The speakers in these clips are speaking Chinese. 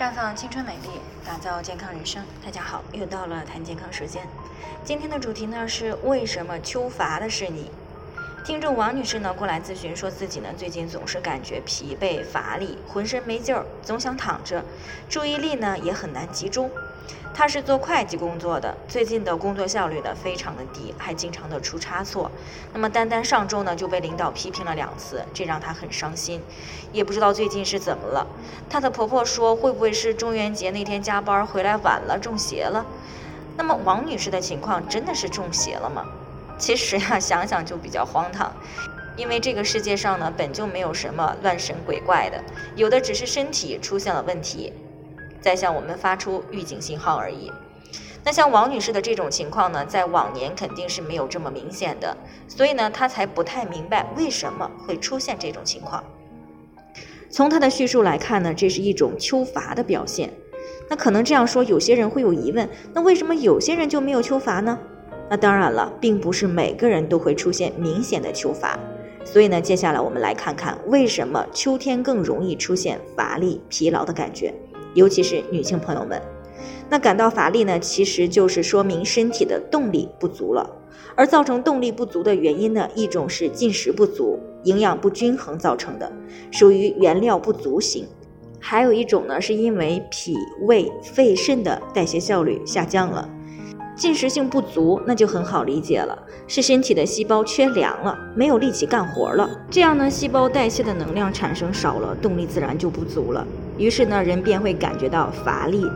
绽放青春美丽，打造健康人生。大家好，又到了谈健康时间。今天的主题呢是为什么秋乏的是你？听众王女士呢过来咨询，说自己呢最近总是感觉疲惫乏力，浑身没劲儿，总想躺着，注意力呢也很难集中。她是做会计工作的，最近的工作效率呢非常的低，还经常的出差错。那么单单上周呢就被领导批评了两次，这让她很伤心，也不知道最近是怎么了。她的婆婆说，会不会是中元节那天加班回来晚了中邪了？那么王女士的情况真的是中邪了吗？其实呀，想想就比较荒唐，因为这个世界上呢，本就没有什么乱神鬼怪的，有的只是身体出现了问题，在向我们发出预警信号而已。那像王女士的这种情况呢，在往年肯定是没有这么明显的，所以呢，她才不太明白为什么会出现这种情况。从她的叙述来看呢，这是一种秋乏的表现。那可能这样说，有些人会有疑问，那为什么有些人就没有秋乏呢？那当然了，并不是每个人都会出现明显的秋乏，所以呢，接下来我们来看看为什么秋天更容易出现乏力、疲劳的感觉，尤其是女性朋友们。那感到乏力呢，其实就是说明身体的动力不足了。而造成动力不足的原因呢，一种是进食不足、营养不均衡造成的，属于原料不足型；还有一种呢，是因为脾胃肺肾的代谢效率下降了。进食性不足，那就很好理解了，是身体的细胞缺粮了，没有力气干活了。这样呢，细胞代谢的能量产生少了，动力自然就不足了。于是呢，人便会感觉到乏力。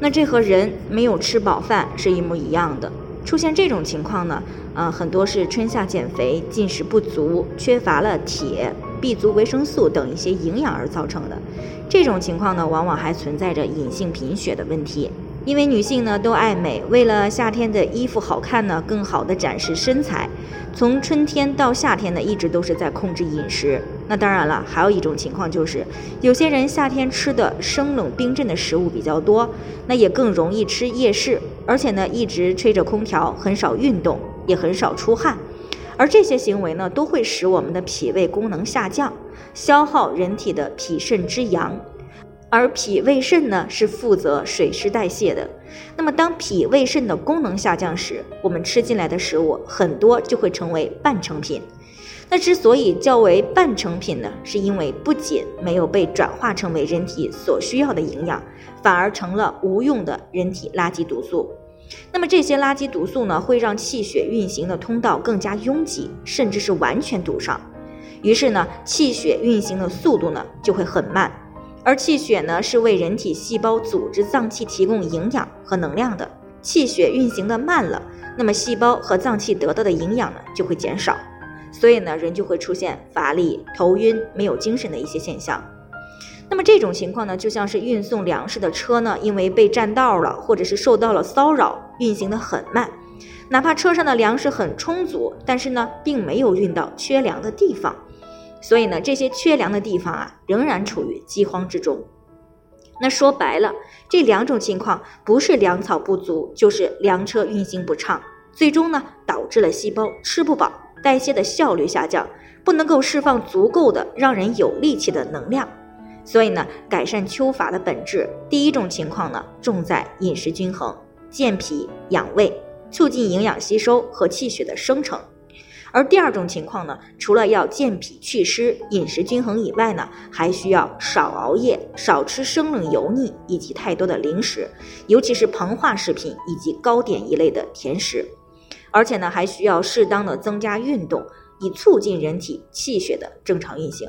那这和人没有吃饱饭是一模一样的。出现这种情况呢，啊，很多是春夏减肥、进食不足、缺乏了铁、B 族维生素等一些营养而造成的。这种情况呢，往往还存在着隐性贫血的问题。因为女性呢都爱美，为了夏天的衣服好看呢，更好的展示身材，从春天到夏天呢，一直都是在控制饮食。那当然了，还有一种情况就是，有些人夏天吃的生冷冰镇的食物比较多，那也更容易吃夜市，而且呢一直吹着空调，很少运动，也很少出汗，而这些行为呢，都会使我们的脾胃功能下降，消耗人体的脾肾之阳。而脾胃肾呢是负责水湿代谢的，那么当脾胃肾的功能下降时，我们吃进来的食物很多就会成为半成品。那之所以较为半成品呢，是因为不仅没有被转化成为人体所需要的营养，反而成了无用的人体垃圾毒素。那么这些垃圾毒素呢，会让气血运行的通道更加拥挤，甚至是完全堵上。于是呢，气血运行的速度呢就会很慢。而气血呢，是为人体细胞、组织、脏器提供营养和能量的。气血运行的慢了，那么细胞和脏器得到的营养呢，就会减少，所以呢，人就会出现乏力、头晕、没有精神的一些现象。那么这种情况呢，就像是运送粮食的车呢，因为被占道了，或者是受到了骚扰，运行的很慢。哪怕车上的粮食很充足，但是呢，并没有运到缺粮的地方。所以呢，这些缺粮的地方啊，仍然处于饥荒之中。那说白了，这两种情况不是粮草不足，就是粮车运行不畅，最终呢，导致了细胞吃不饱，代谢的效率下降，不能够释放足够的让人有力气的能量。所以呢，改善秋乏的本质，第一种情况呢，重在饮食均衡，健脾养胃，促进营养吸收和气血的生成。而第二种情况呢，除了要健脾祛湿、饮食均衡以外呢，还需要少熬夜、少吃生冷油腻以及太多的零食，尤其是膨化食品以及糕点一类的甜食。而且呢，还需要适当的增加运动，以促进人体气血的正常运行。